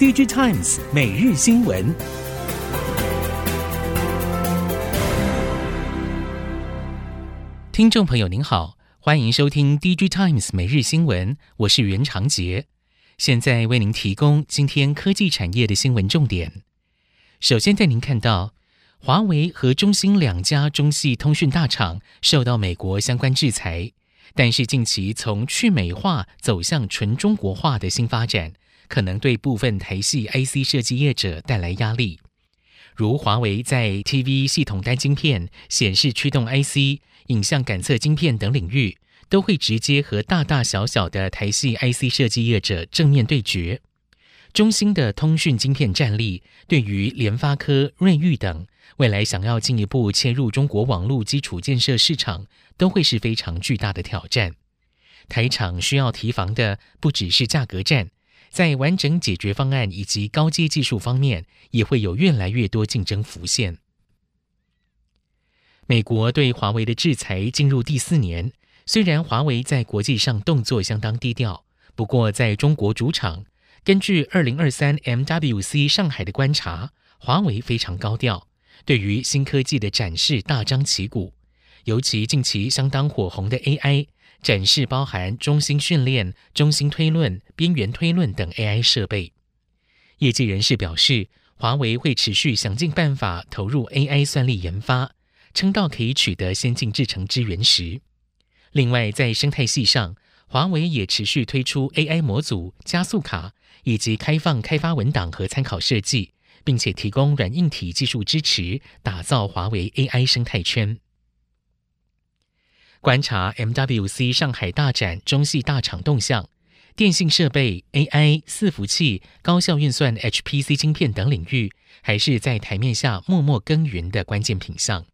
DigiTimes 每日新闻，听众朋友您好，欢迎收听 DigiTimes 每日新闻，我是袁长杰，现在为您提供今天科技产业的新闻重点。首先带您看到，华为和中兴两家中系通讯大厂受到美国相关制裁，但是近期从去美化走向纯中国化的新发展。可能对部分台系 IC 设计业者带来压力，如华为在 TV 系统单晶片、显示驱动 IC、影像感测晶片等领域，都会直接和大大小小的台系 IC 设计业者正面对决。中兴的通讯晶片战力，对于联发科、瑞昱等未来想要进一步切入中国网络基础建设市场，都会是非常巨大的挑战。台厂需要提防的不只是价格战。在完整解决方案以及高阶技术方面，也会有越来越多竞争浮现。美国对华为的制裁进入第四年，虽然华为在国际上动作相当低调，不过在中国主场，根据二零二三 MWC 上海的观察，华为非常高调，对于新科技的展示大张旗鼓，尤其近期相当火红的 AI。展示包含中心训练、中心推论、边缘推论等 AI 设备。业界人士表示，华为会持续想尽办法投入 AI 算力研发，撑到可以取得先进制程支援时。另外，在生态系上，华为也持续推出 AI 模组、加速卡以及开放开发文档和参考设计，并且提供软硬体技术支持，打造华为 AI 生态圈。观察 MWC 上海大展中系大厂动向，电信设备、AI、伺服器、高效运算 HPC 晶片等领域，还是在台面下默默耕耘的关键品项。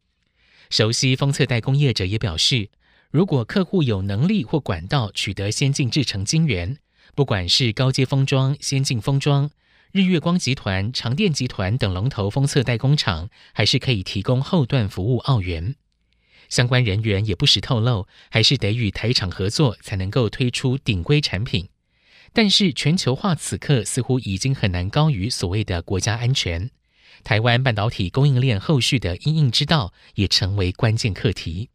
熟悉封测代工业者也表示，如果客户有能力或管道取得先进制程晶圆，不管是高阶封装、先进封装，日月光集团、长电集团等龙头封测代工厂，还是可以提供后段服务奥元。相关人员也不时透露，还是得与台厂合作才能够推出顶规产品。但是全球化此刻似乎已经很难高于所谓的国家安全。台湾半导体供应链后续的因应之道也成为关键课题。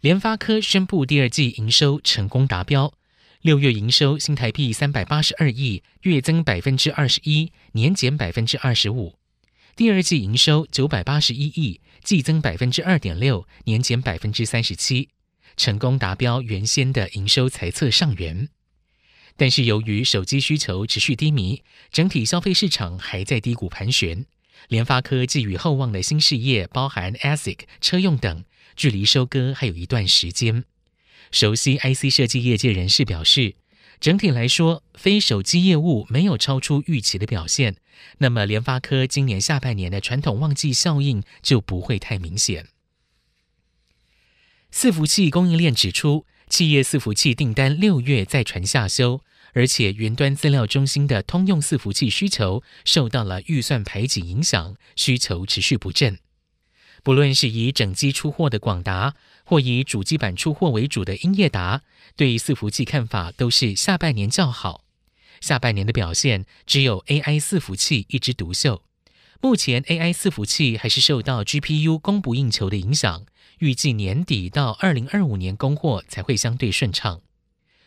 联发科宣布第二季营收成功达标，六月营收新台币三百八十二亿，月增百分之二十一，年减百分之二十五。第二季营收九百八十一亿，季增百分之二点六，年减百分之三十七，成功达标原先的营收财测上元。但是由于手机需求持续低迷，整体消费市场还在低谷盘旋，联发科寄予厚望的新事业，包含 ASIC、车用等，距离收割还有一段时间。熟悉 IC 设计业界人士表示，整体来说，非手机业务没有超出预期的表现，那么联发科今年下半年的传统旺季效应就不会太明显。伺服器供应链指出，企业伺服器订单六月再传下修，而且云端资料中心的通用伺服器需求受到了预算排挤影响，需求持续不振。不论是以整机出货的广达，或以主机板出货为主的英业达，对伺服器看法都是下半年较好。下半年的表现只有 AI 伺服器一枝独秀。目前 AI 伺服器还是受到 GPU 供不应求的影响，预计年底到二零二五年供货才会相对顺畅。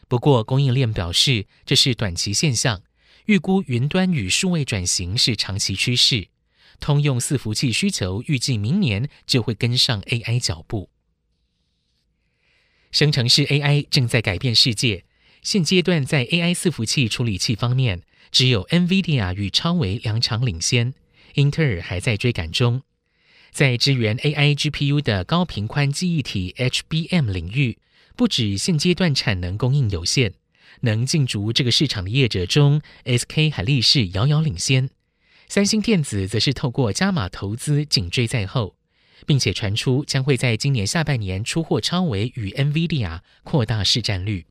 不过供应链表示这是短期现象，预估云端与数位转型是长期趋势。通用伺服器需求预计明年就会跟上 AI 脚步。生成式 AI 正在改变世界。现阶段在 AI 伺服器处理器方面，只有 NVIDIA 与超微两厂领先，英特尔还在追赶中。在支援 AI GPU 的高频宽记忆体 HBM 领域，不止现阶段产能供应有限，能进驻这个市场的业者中，SK 海力士遥遥领先。三星电子则是透过加码投资紧追在后，并且传出将会在今年下半年出货超为与 NVIDIA 扩大市占率。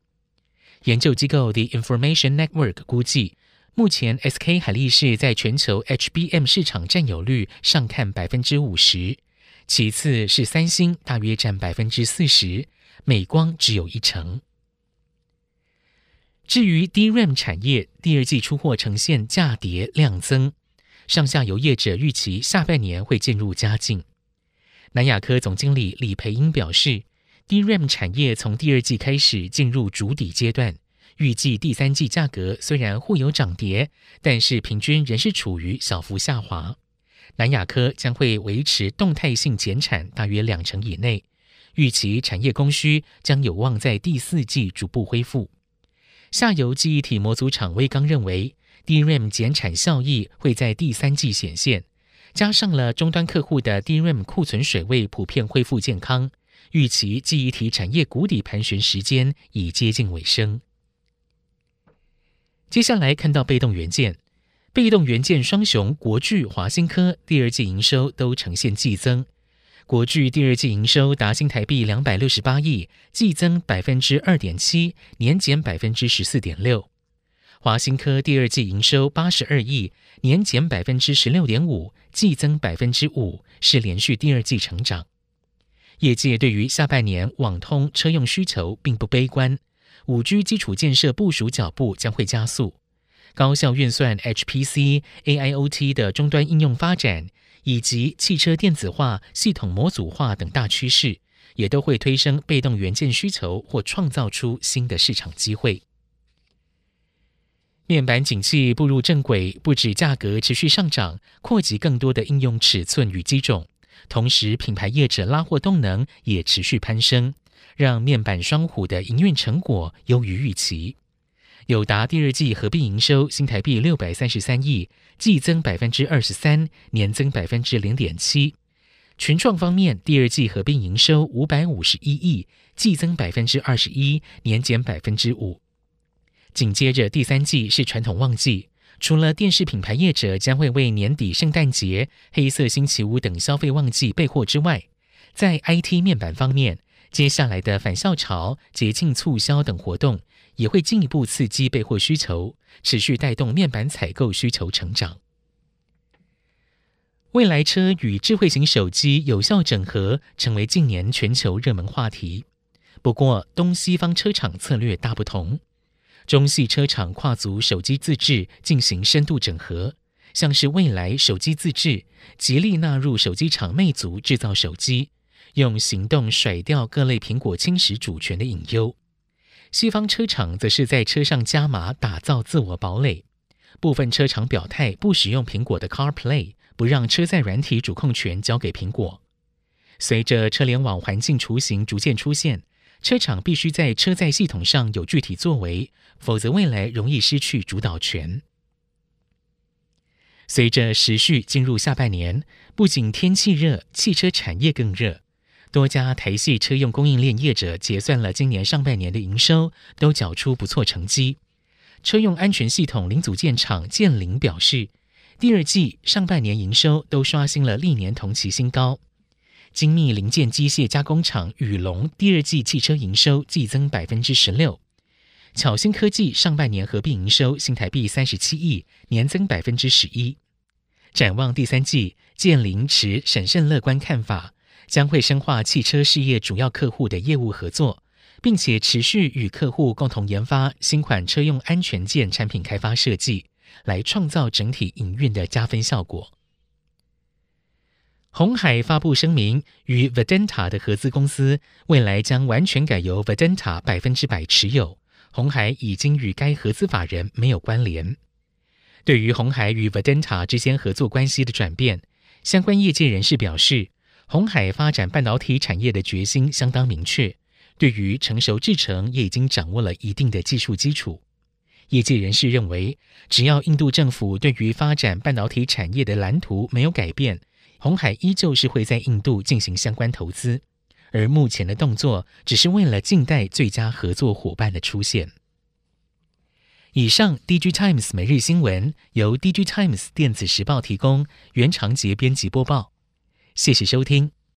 研究机构 The Information Network 估计，目前 SK 海力士在全球 HBM 市场占有率上看百分之五十，其次是三星，大约占百分之四十，美光只有一成。至于 DRAM 产业，第二季出货呈现价跌量增，上下游业者预期下半年会渐入佳境。南亚科总经理李培英表示，DRAM 产业从第二季开始进入筑底阶段，预计第三季价格虽然互有涨跌，但是平均仍是处于小幅下滑。南亚科将会维持动态性减产，大约两成以内，预期产业供需将有望在第四季逐步恢复。下游记忆体模组厂威刚认为，DRAM 减产效益会在第三季显现，加上了终端客户的 DRAM 库存水位普遍恢复健康，预期记忆体产业谷底盘旋时间已接近尾声。接下来看到被动元件，被动元件双雄国巨、华新科第二季营收都呈现季增。国巨第二季营收达新台币两百六十八亿，季增百分之二点七，年减百分之十四点六。华新科第二季营收八十二亿，年减百分之十六点五，季增百分之五，是连续第二季成长。业界对于下半年网通车用需求并不悲观，五 G 基础建设部署脚步将会加速，高效运算 HPC、AIoT 的终端应用发展。以及汽车电子化、系统模组化等大趋势，也都会推升被动元件需求或创造出新的市场机会。面板景气步入正轨，不止价格持续上涨，扩及更多的应用尺寸与机种，同时品牌业者拉货动能也持续攀升，让面板双虎的营运成果优于预期。友达第二季合并营收新台币六百三十三亿，季增百分之二十三，年增百分之零点七。群创方面，第二季合并营收五百五十一亿，季增百分之二十一，年减百分之五。紧接着第三季是传统旺季，除了电视品牌业者将会为年底圣诞节、黑色星期五等消费旺季备货之外，在 IT 面板方面，接下来的返校潮、节庆促销等活动。也会进一步刺激备货需求，持续带动面板采购需求成长。未来车与智慧型手机有效整合，成为近年全球热门话题。不过，东西方车厂策略大不同。中系车厂跨足手机自制，进行深度整合，像是蔚来手机自制，极力纳入手机厂魅族制造手机，用行动甩掉各类苹果侵蚀主权的隐忧。西方车厂则是在车上加码打造自我堡垒，部分车厂表态不使用苹果的 CarPlay，不让车载软体主控权交给苹果。随着车联网环境雏形逐渐出现，车厂必须在车载系统上有具体作为，否则未来容易失去主导权。随着时序进入下半年，不仅天气热，汽车产业更热。多家台系车用供应链业者结算了今年上半年的营收，都缴出不错成绩。车用安全系统零组件厂建林表示，第二季上半年营收都刷新了历年同期新高。精密零件机械加工厂宇龙第二季汽车营收季增百分之十六。巧新科技上半年合并营收新台币三十七亿，年增百分之十一。展望第三季，建林持审慎乐观看法。将会深化汽车事业主要客户的业务合作，并且持续与客户共同研发新款车用安全件产品开发设计，来创造整体营运的加分效果。鸿海发布声明，与 Vedanta 的合资公司未来将完全改由 Vedanta 百分之百持有，鸿海已经与该合资法人没有关联。对于鸿海与 Vedanta 之间合作关系的转变，相关业界人士表示。鸿海发展半导体产业的决心相当明确，对于成熟制程也已经掌握了一定的技术基础。业界人士认为，只要印度政府对于发展半导体产业的蓝图没有改变，红海依旧是会在印度进行相关投资。而目前的动作只是为了静待最佳合作伙伴的出现。以上，DG Times 每日新闻由 DG Times 电子时报提供，原长节编辑播报。谢谢收听。